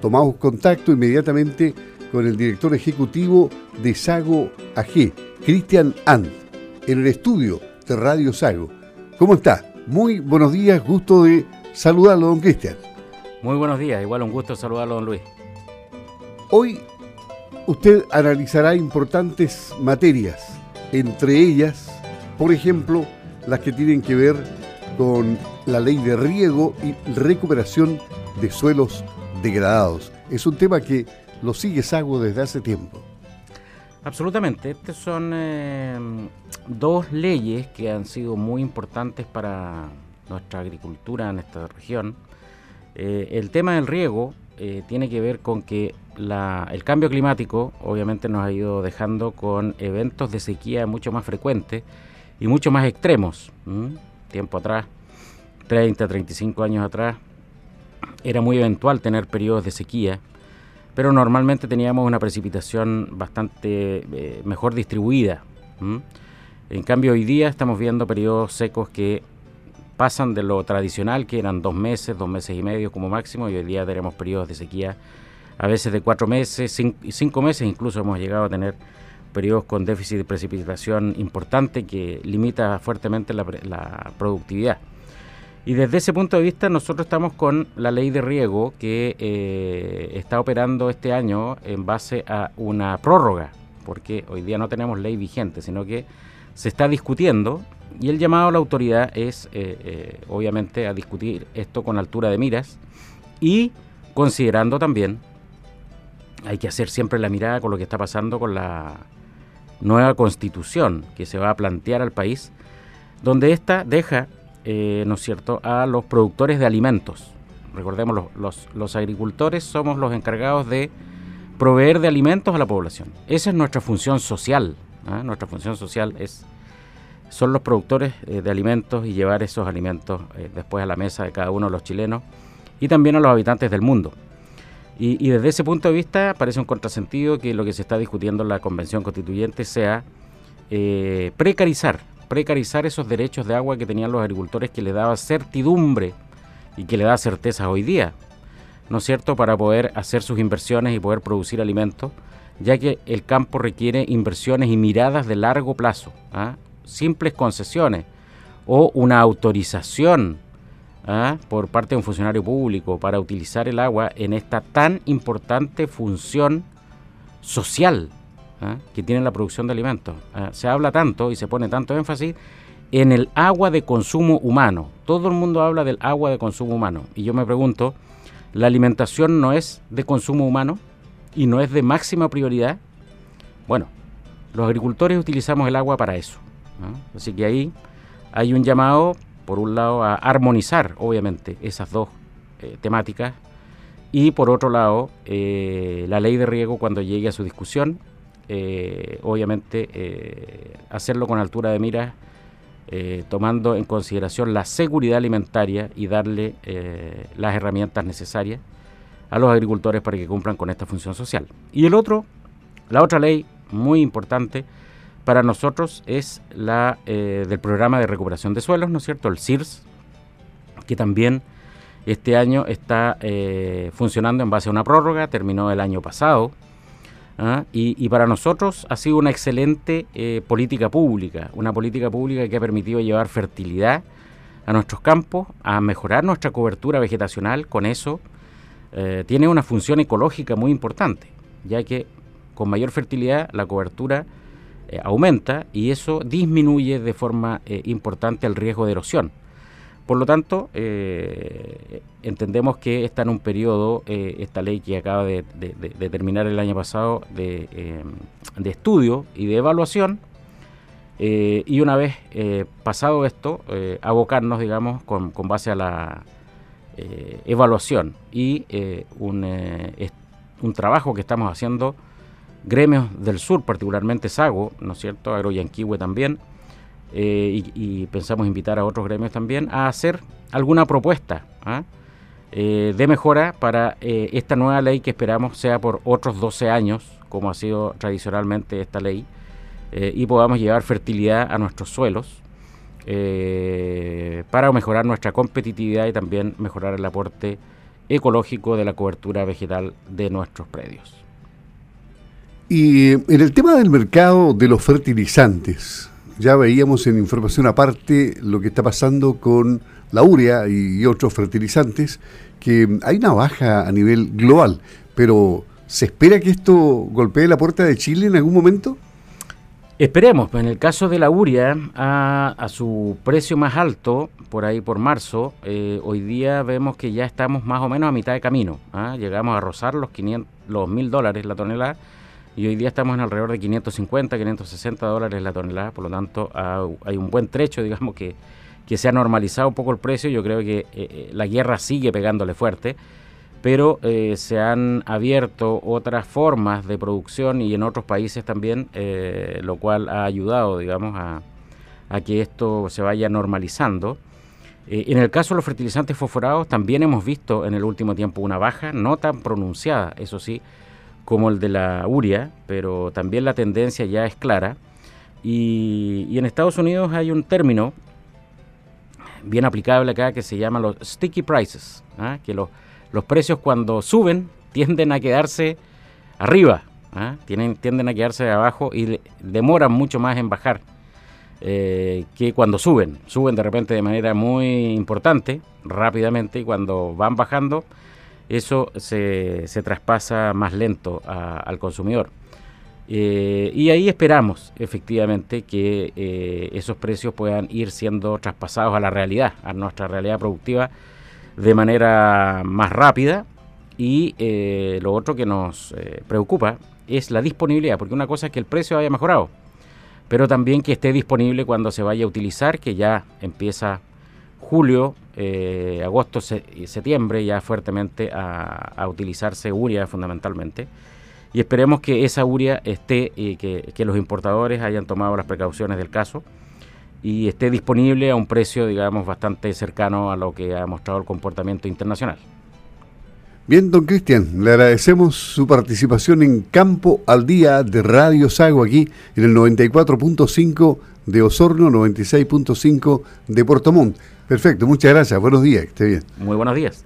tomamos contacto inmediatamente con el director ejecutivo de Sago AG, Cristian And, en el estudio de Radio Sago. ¿Cómo está? Muy buenos días, gusto de saludarlo, don Cristian. Muy buenos días, igual un gusto saludarlo, don Luis. Hoy usted analizará importantes materias, entre ellas, por ejemplo, las que tienen que ver con la ley de riego y recuperación de suelos degradados. Es un tema que lo sigue Sago desde hace tiempo. Absolutamente. Estas son eh, dos leyes que han sido muy importantes para nuestra agricultura en esta región. Eh, el tema del riego eh, tiene que ver con que el cambio climático obviamente nos ha ido dejando con eventos de sequía mucho más frecuentes y mucho más extremos. Tiempo atrás, 30, 35 años atrás, era muy eventual tener periodos de sequía, pero normalmente teníamos una precipitación bastante eh, mejor distribuida. En cambio, hoy día estamos viendo periodos secos que pasan de lo tradicional, que eran dos meses, dos meses y medio como máximo, y hoy día tenemos periodos de sequía a veces de cuatro meses, cinco, meses, incluso hemos llegado a tener periodos con déficit de precipitación importante que limita fuertemente la productividad. Y desde ese punto de vista nosotros estamos con la ley de riego que eh, está operando este año en base a una prórroga, porque hoy día no tenemos ley vigente, sino que se está discutiendo y el llamado a la autoridad es eh, eh, obviamente a discutir esto con altura de miras y considerando también, hay que hacer siempre la mirada con lo que está pasando con la nueva constitución que se va a plantear al país, donde ésta deja eh, ¿no es cierto?, a los productores de alimentos. Recordemos, los, los, agricultores somos los encargados de proveer de alimentos a la población. Esa es nuestra función social. ¿ah? Nuestra función social es son los productores eh, de alimentos y llevar esos alimentos eh, después a la mesa de cada uno de los chilenos y también a los habitantes del mundo. Y, y, desde ese punto de vista parece un contrasentido que lo que se está discutiendo en la Convención Constituyente sea precarizar precarizar esos derechos de agua que tenían los agricultores que le daba certidumbre y que le da certeza hoy día, ¿no es cierto?, para poder hacer sus inversiones y poder producir alimentos, ya que el campo requiere inversiones y miradas de largo plazo, ¿ah? simples concesiones o una autorización ¿ah? por parte de un funcionario público para utilizar el agua en esta tan importante función social ¿ah? que tienen la producción de alimentos. ¿ah? Se habla tanto y se pone tanto énfasis en el agua de consumo humano. Todo el mundo habla del agua de consumo humano. Y yo me pregunto, ¿la alimentación no es de consumo humano y no es de máxima prioridad? Bueno, los agricultores utilizamos el agua para eso. ¿ah? Así que ahí hay un llamado, por un lado, a armonizar, obviamente, esas dos eh, temáticas. Y por otro lado, eh, la ley de riego, cuando llegue a su discusión, eh, obviamente eh, hacerlo con altura de miras, eh, tomando en consideración la seguridad alimentaria y darle las herramientas necesarias a los agricultores para que cumplan con esta función social. Y el otro, la otra ley muy importante para nosotros es la del programa de recuperación de suelos, ¿no es cierto? El CIRS, que también este año está funcionando en base a una prórroga, terminó el año pasado, ¿ah? Y, para nosotros ha sido una excelente eh, política pública, una política pública que ha permitido llevar fertilidad a nuestros campos, a mejorar nuestra cobertura vegetacional, con eso eh, tiene una función ecológica muy importante, ya que con mayor fertilidad la cobertura eh, aumenta y eso disminuye de forma importante el riesgo de erosión. Por lo tanto, entendemos que está en un periodo, eh, esta ley que acaba de, terminar el año pasado, de, eh, estudio y de evaluación, y una vez pasado esto, abocarnos, digamos, con, base a la evaluación y un, un trabajo que estamos haciendo gremios del sur, particularmente Sago, ¿no es cierto?, Agroyanquihue también, eh, y, pensamos invitar a otros gremios también a hacer alguna propuesta ¿ah? eh, de mejora para eh, esta nueva ley que esperamos sea por otros 12 años, como ha sido tradicionalmente esta ley, y podamos llevar fertilidad a nuestros suelos para mejorar nuestra competitividad y también mejorar el aporte ecológico de la cobertura vegetal de nuestros predios. Y en el tema del mercado de los fertilizantes, ya veíamos en información aparte lo que está pasando con la urea y otros fertilizantes, que hay una baja a nivel global, pero ¿se espera que esto golpee la puerta de Chile en algún momento? Esperemos, en el caso de la urea, a, su precio más alto, por ahí por marzo, eh, hoy día vemos que ya estamos más o menos a mitad de camino. ¿ah? Llegamos a rozar los, 500, los dólares la tonelada y hoy día estamos en alrededor de 550, 560 dólares la tonelada, por lo tanto hay un buen trecho, digamos, que, que se ha normalizado un poco el precio, yo creo que eh, eh, la guerra sigue pegándole fuerte, pero eh, se han abierto otras formas de producción y en otros países también, lo cual ha ayudado, digamos, a, que esto se vaya normalizando. en el caso de los fertilizantes fosforados, también hemos visto en el último tiempo una baja, no tan pronunciada, eso sí, como el de la uria, pero también la tendencia ya es clara. Y, en Estados Unidos hay un término bien aplicable acá que se llama los sticky prices, ¿ah? que los, los precios cuando suben tienden a quedarse arriba, ¿ah? Tienden a quedarse abajo y demoran mucho más en bajar eh, que cuando suben. Suben de repente de manera muy importante, rápidamente, y cuando van bajando eso se, se traspasa más lento al consumidor. Eh, y ahí esperamos efectivamente que eh, esos precios puedan ir siendo traspasados a la realidad, a nuestra realidad productiva de manera más rápida. Y eh, lo otro que nos preocupa es la disponibilidad, porque una cosa es que el precio haya mejorado, pero también que esté disponible cuando se vaya a utilizar, que ya empieza julio, eh, agosto y septiembre ya fuertemente a, utilizarse uria fundamentalmente. Y esperemos que esa uria esté y que, que, los importadores hayan tomado las precauciones del caso y esté disponible a un precio, digamos, bastante cercano a lo que ha mostrado el comportamiento internacional. Bien, don Cristian, le agradecemos su participación en Campo al Día de Radio Sago aquí en el 94.5 de Osorno, 96.5 de Puerto Montt. Perfecto, muchas gracias. Buenos días, que esté bien. Muy buenos días.